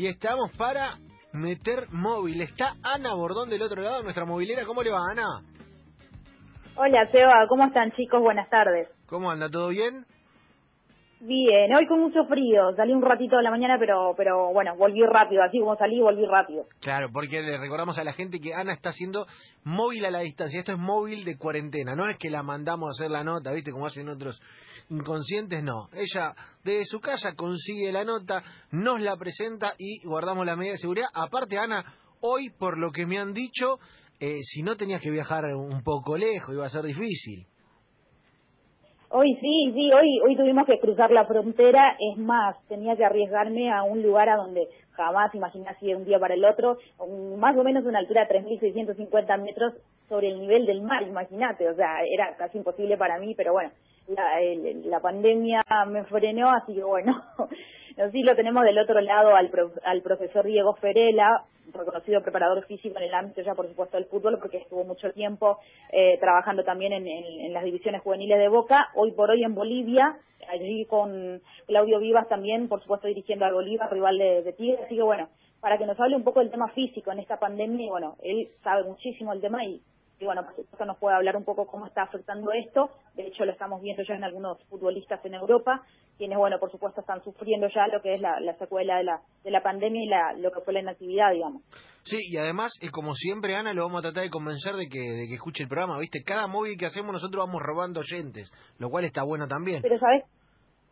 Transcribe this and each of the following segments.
y estamos para meter móvil. Está Ana Bordón del otro lado, nuestra movilera. ¿Cómo le va, Ana? Hola, Seba. ¿Cómo están, chicos? Buenas tardes. ¿Cómo anda? ¿Todo bien? Bien, hoy con mucho frío. Salí un ratito de la mañana, pero pero bueno, volví rápido. Así como salí, volví rápido. Claro, porque le recordamos a la gente que Ana está haciendo móvil a la distancia. Esto es móvil de cuarentena. No es que la mandamos a hacer la nota, ¿viste? Como hacen otros inconscientes, no. Ella desde su casa consigue la nota, nos la presenta y guardamos la medida de seguridad. Aparte, Ana, hoy, por lo que me han dicho, eh, si no tenías que viajar un poco lejos, iba a ser difícil. Hoy sí, sí, hoy, hoy tuvimos que cruzar la frontera, es más, tenía que arriesgarme a un lugar a donde jamás imaginé de un día para el otro, más o menos una altura de 3.650 metros sobre el nivel del mar, imagínate, o sea, era casi imposible para mí, pero bueno, la, la pandemia me frenó, así que bueno, sí lo tenemos del otro lado al, al profesor Diego Ferela, reconocido preparador físico en el ámbito ya por supuesto del fútbol porque estuvo mucho tiempo eh, trabajando también en, las divisiones juveniles de Boca, hoy por hoy en Bolivia, allí con Claudio Vivas también, por supuesto dirigiendo al Bolívar, rival de, de Tigre, así que bueno, para que nos hable un poco del tema físico en esta pandemia, y bueno, él sabe muchísimo el tema y y bueno, por supuesto nos puede hablar un poco cómo está afectando esto. De hecho, lo estamos viendo ya en algunos futbolistas en Europa, quienes, bueno, por supuesto están sufriendo ya lo que es la, secuela de la, de la pandemia y la, lo que fue la inactividad, digamos. Sí, y además, eh, como siempre, Ana, lo vamos a tratar de convencer de que, de que escuche el programa, ¿viste? Cada móvil que hacemos nosotros vamos robando oyentes, lo cual está bueno también. Pero, ¿sabes?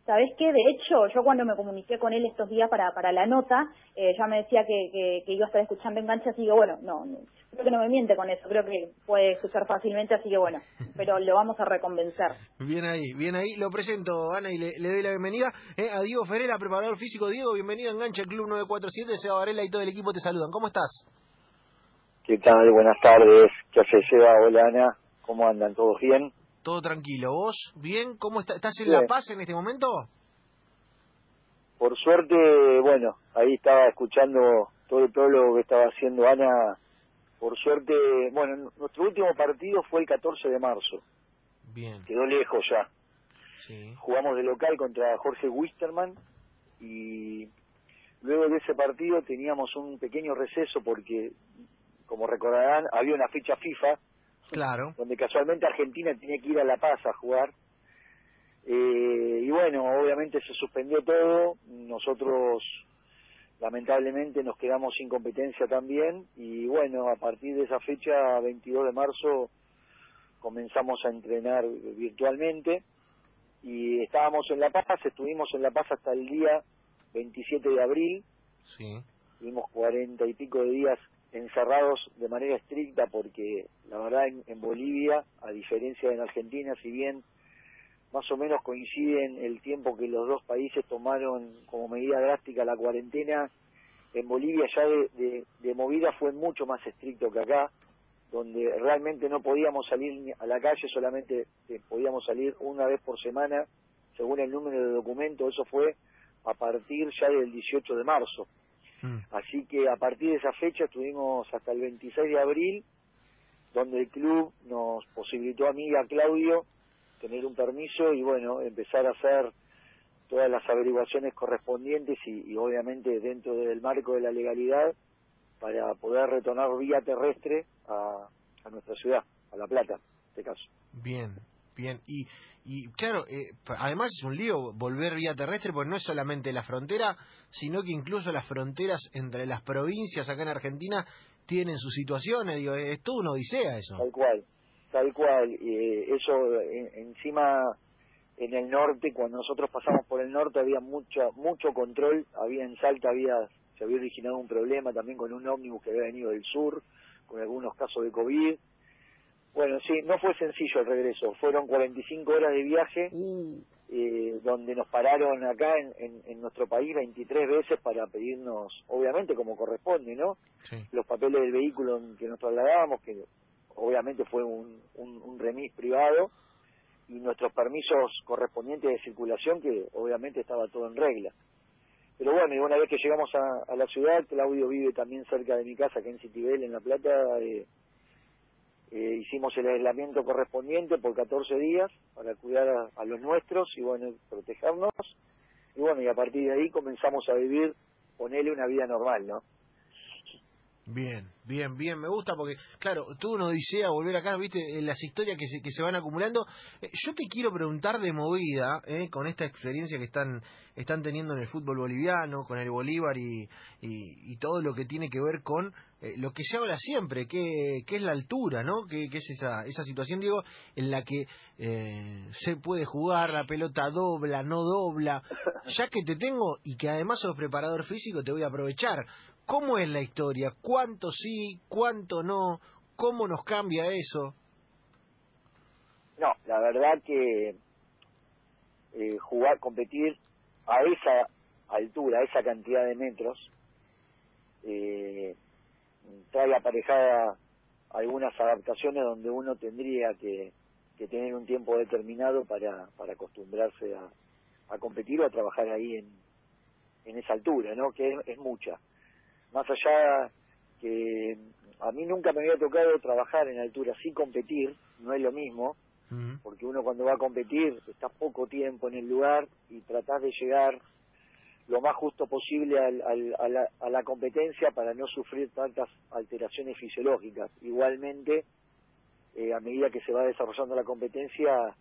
¿Sabes qué? De hecho, yo cuando me comuniqué con él estos días para, para la nota, eh, ya me decía que, que, iba a estar escuchando enganche, así que bueno, no, creo que no me miente con eso, creo que puede escuchar fácilmente, así que bueno, pero lo vamos a reconvencer. Bien ahí, bien ahí, lo presento, Ana, y le, doy la bienvenida eh, a Diego Ferreira, preparador físico. Diego, bienvenido a Enganche, Club 947, Seba Varela y todo el equipo te saludan. ¿Cómo estás? ¿Qué tal? Buenas tardes. ¿Qué hace Seba? Hola, Ana. ¿Cómo andan? ¿Todos bien? Todo tranquilo. ¿Vos bien? ¿Cómo está? ¿Estás en La Paz en este momento? Por suerte, bueno, ahí estaba escuchando todo, todo lo que estaba haciendo Ana. Por suerte, bueno, nuestro último partido fue el 14 de marzo. Bien. Quedó lejos ya. Jugamos de local contra Jorge Wisterman y luego de ese partido teníamos un pequeño receso porque, como recordarán, había una fecha FIFA Claro. Donde casualmente Argentina tenía que ir a La Paz a jugar. Eh, y bueno, obviamente se suspendió todo. Nosotros lamentablemente nos quedamos sin competencia también. Y bueno, a partir de esa fecha, 22 de marzo, comenzamos a entrenar virtualmente. Y estábamos en La Paz, estuvimos en La Paz hasta el día 27 de abril. Sí. Tuvimos cuarenta y pico de días encerrados de manera estricta porque la verdad en, Bolivia, a diferencia de en Argentina, si bien más o menos coinciden el tiempo que los dos países tomaron como medida drástica la cuarentena, en Bolivia ya de, de, movida fue mucho más estricto que acá, donde realmente no podíamos salir a la calle, solamente eh, podíamos salir una vez por semana, según el número de documento, eso fue a partir ya del 18 de marzo. Mm. Así que a partir de esa fecha estuvimos hasta el 26 de abril, donde el club nos posibilitó a mí y a Claudio tener un permiso y bueno, empezar a hacer todas las averiguaciones correspondientes y, obviamente dentro del marco de la legalidad para poder retornar vía terrestre a, a nuestra ciudad, a La Plata, en este caso. Bien, bien. Y y claro, eh, además es un lío volver vía terrestre, porque no es solamente la frontera, sino que incluso las fronteras entre las provincias acá en Argentina tienen sus situaciones, digo, es todo una odisea eso. Tal cual, tal cual. Eh, eso encima en el norte, cuando nosotros pasamos por el norte había mucho, mucho control, había en Salta, había se había originado un problema también con un ómnibus que había venido del sur, con algunos casos de COVID bueno, sí, no fue sencillo el regreso. Fueron 45 horas de viaje, mm. eh, donde nos pararon acá en, en, nuestro país 23 veces para pedirnos, obviamente como corresponde, ¿no? Los papeles del vehículo en que nos trasladábamos, que obviamente fue un, un, remis privado, y nuestros permisos correspondientes de circulación, que obviamente estaba todo en regla. Pero bueno, y una vez que llegamos a, la ciudad, Claudio vive también cerca de mi casa, que en Citibel, en La Plata, eh, eh, hicimos el aislamiento correspondiente por 14 días para cuidar a, los nuestros y bueno, protegernos. Y bueno, y a partir de ahí comenzamos a vivir ponele una vida normal, ¿no? Bien, bien, bien, me gusta porque, claro, tú no a volver acá, viste, las historias que se, que se van acumulando. Eh, yo te quiero preguntar de movida, eh, con esta experiencia que están, están teniendo en el fútbol boliviano, con el Bolívar y, y, todo lo que tiene que ver con eh, lo que se habla siempre, que, que es la altura, ¿no? Que, es esa, esa situación, digo, en la que se puede jugar, la pelota dobla, no dobla. Ya que te tengo y que además sos preparador físico, te voy a aprovechar ¿Cómo es la historia? ¿Cuánto sí? ¿Cuánto no? ¿Cómo nos cambia eso? No, la verdad que eh, jugar, competir a esa altura, a esa cantidad de metros, eh, trae aparejada algunas adaptaciones donde uno tendría que, tener un tiempo determinado para, para acostumbrarse a, competir o a trabajar ahí en, en esa altura, ¿no? Que es mucha más allá que a mí nunca me había tocado trabajar en altura, sí competir, no es lo mismo, porque uno cuando va a competir está poco tiempo en el lugar y tratás de llegar lo más justo posible al, a, la, a, la, competencia para no sufrir tantas alteraciones fisiológicas. Igualmente, eh, a medida que se va desarrollando la competencia,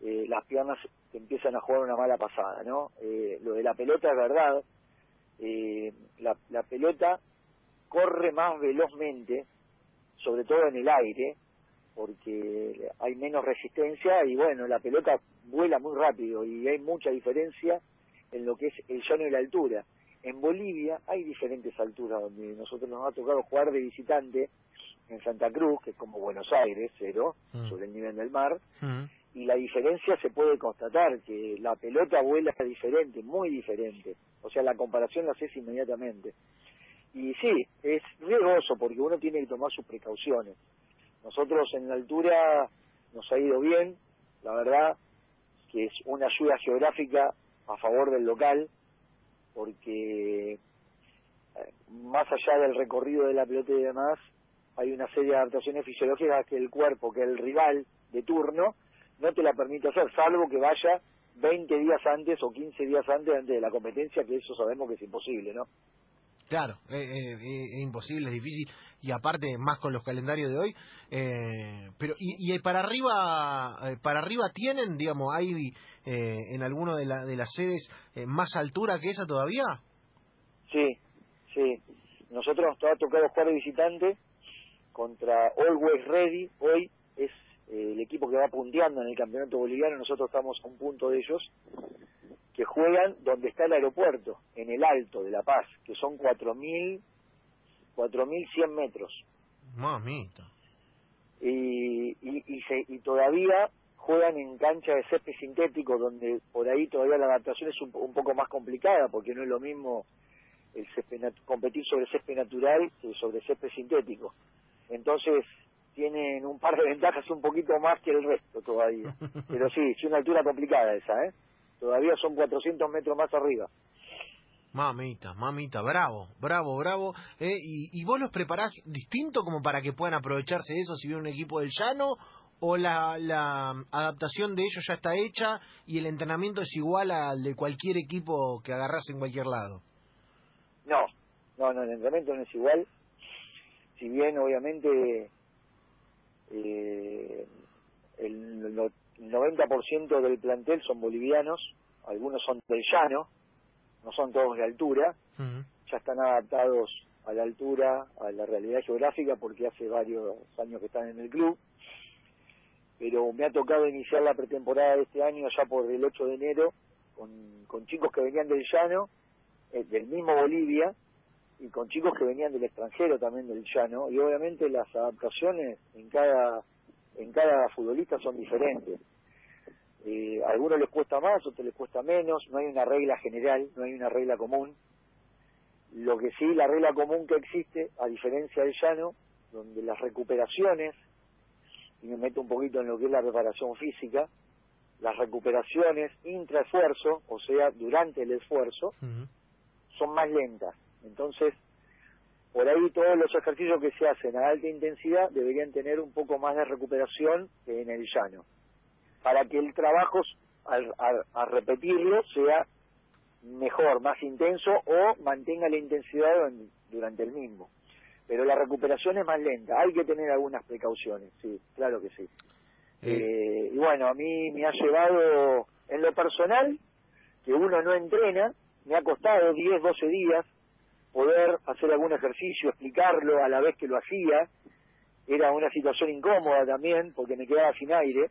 eh, las piernas empiezan a jugar una mala pasada, ¿no? Eh, lo de la pelota es verdad, eh, la, la pelota corre más velozmente, sobre todo en el aire, porque hay menos resistencia y bueno, la pelota vuela muy rápido y hay mucha diferencia en lo que es el llano y la altura. En Bolivia hay diferentes alturas donde nosotros nos ha tocado jugar de visitante en Santa Cruz, que es como Buenos Aires, cero, mm. sobre el nivel del mar, mm. y la diferencia se puede constatar, que la pelota vuela diferente, muy diferente. O sea, la comparación la haces inmediatamente. Y sí, es riesgoso porque uno tiene que tomar sus precauciones. Nosotros en la altura nos ha ido bien, la verdad que es una ayuda geográfica a favor del local, porque eh, más allá del recorrido de la pelota y demás, hay una serie de adaptaciones fisiológicas que el cuerpo, que el rival de turno, no te la permite hacer, salvo que vaya 20 días antes o 15 días antes antes de la competencia, que eso sabemos que es imposible, ¿no? Claro, es imposible, es difícil y aparte más con los calendarios de hoy. Eh, pero y, y, para arriba, eh, para arriba tienen, digamos, hay eh, en alguno de, la, de las sedes más altura que esa todavía. Sí, sí. Nosotros nos ha tocado jugar visitante contra Always Ready. Hoy es eh, el equipo que va punteando en el campeonato boliviano, nosotros estamos a un punto de ellos, que juegan donde está el aeropuerto, en el alto de La Paz, que son 4.000, 4.100 metros. Mamita. Y, y, y, todavía juegan en cancha de césped sintético, donde por ahí todavía la adaptación es un, poco más complicada, porque no es lo mismo el competir sobre césped natural que sobre césped sintético. Entonces, tienen un par de ventajas un poquito más que el resto todavía. Pero sí, es una altura complicada esa, ¿eh? Todavía son 400 metros más arriba. Mamita, mamita, bravo, bravo, bravo. ¿eh? ¿Y, ¿Y vos los preparás distinto como para que puedan aprovecharse de eso si viene un equipo del llano? ¿O la, la adaptación de ellos ya está hecha y el entrenamiento es igual al de cualquier equipo que agarras en cualquier lado? No, no, no, el entrenamiento no es igual. Si bien obviamente eh, el, 90% del plantel son bolivianos, algunos son del llano, no son todos de altura, ya están adaptados a la altura, a la realidad geográfica, porque hace varios años que están en el club. Pero me ha tocado iniciar la pretemporada de este año ya por el 8 de enero, con, con chicos que venían del llano, eh, del mismo Bolivia, y con chicos que venían del extranjero también del llano y obviamente las adaptaciones en cada en cada futbolista son diferentes. Eh, a algunos les cuesta más otros les cuesta menos no hay una regla general no hay una regla común. Lo que sí la regla común que existe a diferencia del llano donde las recuperaciones y me meto un poquito en lo que es la preparación física las recuperaciones intraesfuerzo o sea durante el esfuerzo son más lentas entonces, por ahí todos los ejercicios que se hacen a alta intensidad deberían tener un poco más de recuperación que en el llano, para que el trabajo, al, a repetirlo, sea mejor, más intenso o mantenga la intensidad durante el mismo. Pero la recuperación es más lenta, hay que tener algunas precauciones, sí, claro que sí. Eh, y bueno, a mí me ha llevado en lo personal, que uno no entrena, me ha costado 10, 12 días poder hacer algún ejercicio, explicarlo a la vez que lo hacía. Era una situación incómoda también, porque me quedaba sin aire.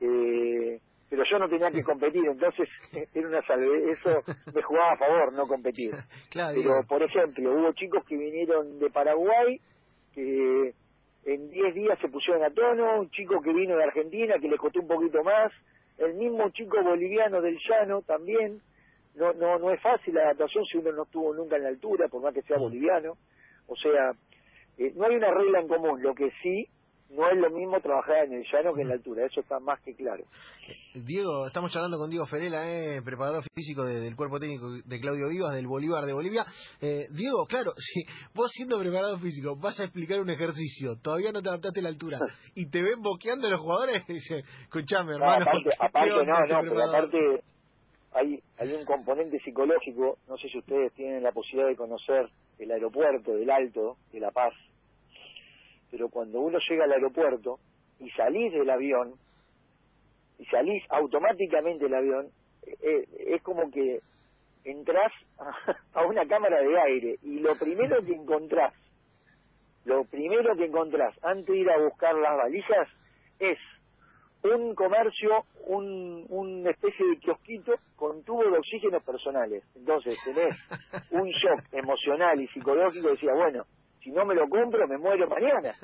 Eh, pero yo no tenía que competir, entonces era una salve, eso me jugaba a favor, no competir. pero, por ejemplo, hubo chicos que vinieron de Paraguay, que en 10 días se pusieron a tono, un chico que vino de Argentina, que le costó un poquito más, el mismo chico boliviano del llano también, no, no, no es fácil la adaptación si uno no estuvo nunca en la altura, por más que sea mm. boliviano, o sea, eh, no hay una regla en común, lo que sí no es lo mismo trabajar en el llano que en la altura, eso está más que claro. Diego, estamos charlando con Diego Ferela, eh, preparador físico del cuerpo técnico de Claudio Vivas, del Bolívar de Bolivia. Eh, Diego, claro, si vos siendo preparador físico vas a explicar un ejercicio, todavía no te adaptaste a la altura y te ven boqueando los jugadores, dice, escuchame hermano. aparte, aparte no, no, pero aparte hay, hay un componente psicológico, no sé si ustedes tienen la posibilidad de conocer el aeropuerto del Alto de La Paz, pero cuando uno llega al aeropuerto y salís del avión, y salís automáticamente del avión, eh, eh, es como que entras a, una cámara de aire y lo primero que encontrás, lo primero que encontrás antes de ir a buscar las valijas es un comercio, un, una especie de kiosquito con tubos de oxígeno personales. Entonces tenés un shock emocional y psicológico, decía, bueno, si no me lo compro me muero mañana.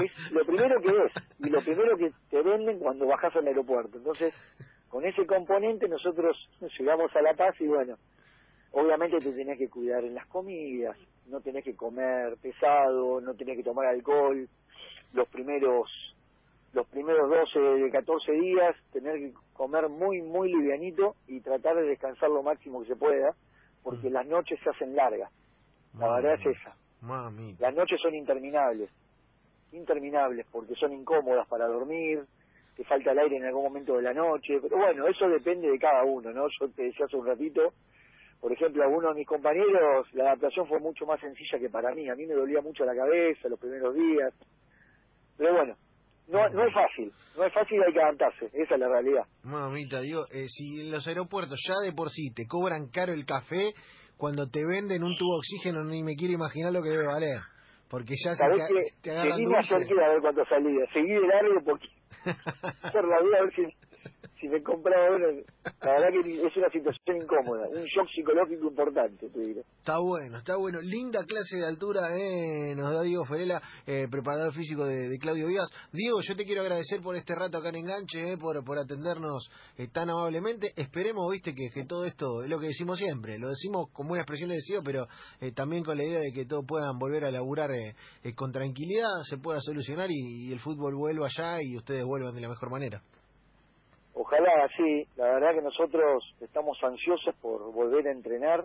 Es lo primero que es y lo primero que te venden cuando bajas al aeropuerto. Entonces, con ese componente nosotros llegamos a La Paz y bueno, obviamente te tenés que cuidar en las comidas, no tenés que comer pesado, no tenés que tomar alcohol, los primeros los primeros 12 de 14 días tener que comer muy muy livianito y tratar de descansar lo máximo que se pueda porque mm. las noches se hacen largas la verdad es esa las noches son interminables, interminables porque son incómodas para dormir, te falta el aire en algún momento de la noche, pero bueno, eso depende de cada uno, ¿no? Yo te decía hace un ratito, por ejemplo, a uno de mis compañeros la adaptación fue mucho más sencilla que para mí, a mí me dolía mucho la cabeza los primeros días, pero bueno, no, no es fácil, no es fácil, hay que adaptarse, esa es la realidad. Mamita, digo, eh, si en los aeropuertos ya de por sí te cobran caro el café, cuando te venden un tubo de oxígeno ni me quiero imaginar lo que debe valer. Porque ya se te, te agarran Seguí a ver cuánto salía. Seguí de largo porque... por la vida a ver si si me compraba uno, la verdad que es una situación incómoda, un shock psicológico importante, te diré. Está bueno, está bueno. Linda clase de altura, eh, nos da Diego Ferela, eh, preparador físico de, Claudio Vivas. Diego, yo te quiero agradecer por este rato acá en Enganche, eh, por, atendernos eh, tan amablemente. Esperemos, viste, que, que todo esto es lo que decimos siempre, lo decimos con buena expresión de deseo, pero eh, también con la idea de que todos puedan volver a laburar con tranquilidad, se pueda solucionar y el fútbol vuelva allá y ustedes vuelvan de la mejor manera. Ojalá, sí. La verdad que nosotros estamos ansiosos por volver a entrenar.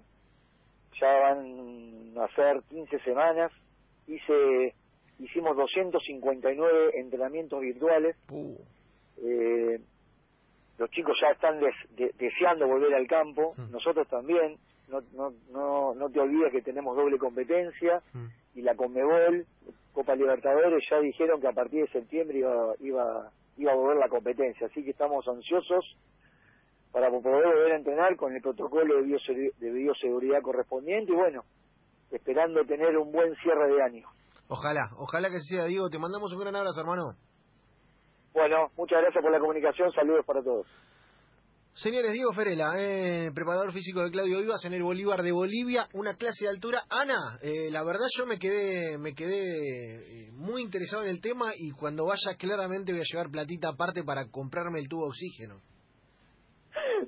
Ya van a ser 15 semanas. Hice, hicimos 259 entrenamientos virtuales. Uh. Eh, los chicos ya están deseando volver al campo. Mm. Nosotros también. No, no, no, no te olvides que tenemos doble competencia. Mm. Y la Conmebol, Copa Libertadores, ya dijeron que a partir de septiembre iba, iba iba a volver la competencia. Así que estamos ansiosos para poder volver a entrenar con el protocolo de, de bioseguridad correspondiente y bueno, esperando tener un buen cierre de año. Ojalá, ojalá que sea, Diego. Te mandamos un gran abrazo, hermano. Bueno, muchas gracias por la comunicación. Saludos para todos. Señores, Diego Ferela, eh, preparador físico de Claudio Vivas en el Bolívar de Bolivia, una clase de altura. Ana, eh, la verdad yo me quedé, me quedé eh, muy interesado en el tema y cuando vaya claramente voy a llevar platita aparte para comprarme el tubo de oxígeno.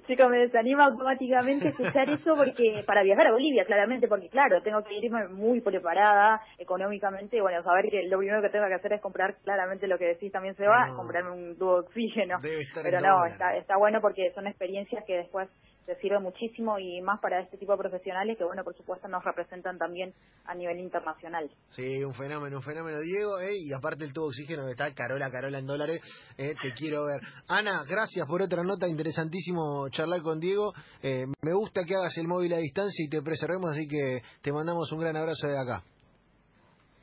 Chicos, me desanima automáticamente escuchar eso porque para viajar a Bolivia, claramente, porque claro, tengo que irme muy preparada económicamente. Bueno, saber que lo primero que tengo que hacer es comprar claramente lo que decís también se va, comprarme un tubo de oxígeno. Pero no, está, está bueno porque son experiencias que después te sirve muchísimo y más para este tipo de profesionales que, bueno, por supuesto nos representan también a nivel internacional. Sí, un fenómeno, un fenómeno, Diego, eh, y aparte el tubo oxígeno que está Carola, Carola en dólares, eh, te quiero ver. Ana, gracias por otra nota, interesantísimo charlar con Diego. Eh, me gusta que hagas el móvil a distancia y te preservemos, así que te mandamos un gran abrazo de acá.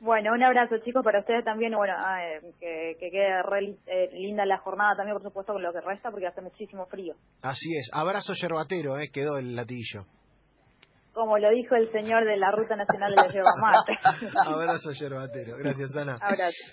Bueno, un abrazo chicos para ustedes también, bueno, ah, eh, que, que, quede re, eh, linda la jornada también, por supuesto, con lo que resta, porque hace muchísimo frío. Así es, abrazo yerbatero, eh, quedó el latillo. Como lo dijo el señor de la Ruta Nacional de la Yerba Mate. abrazo yerbatero, gracias Ana. Abrazo.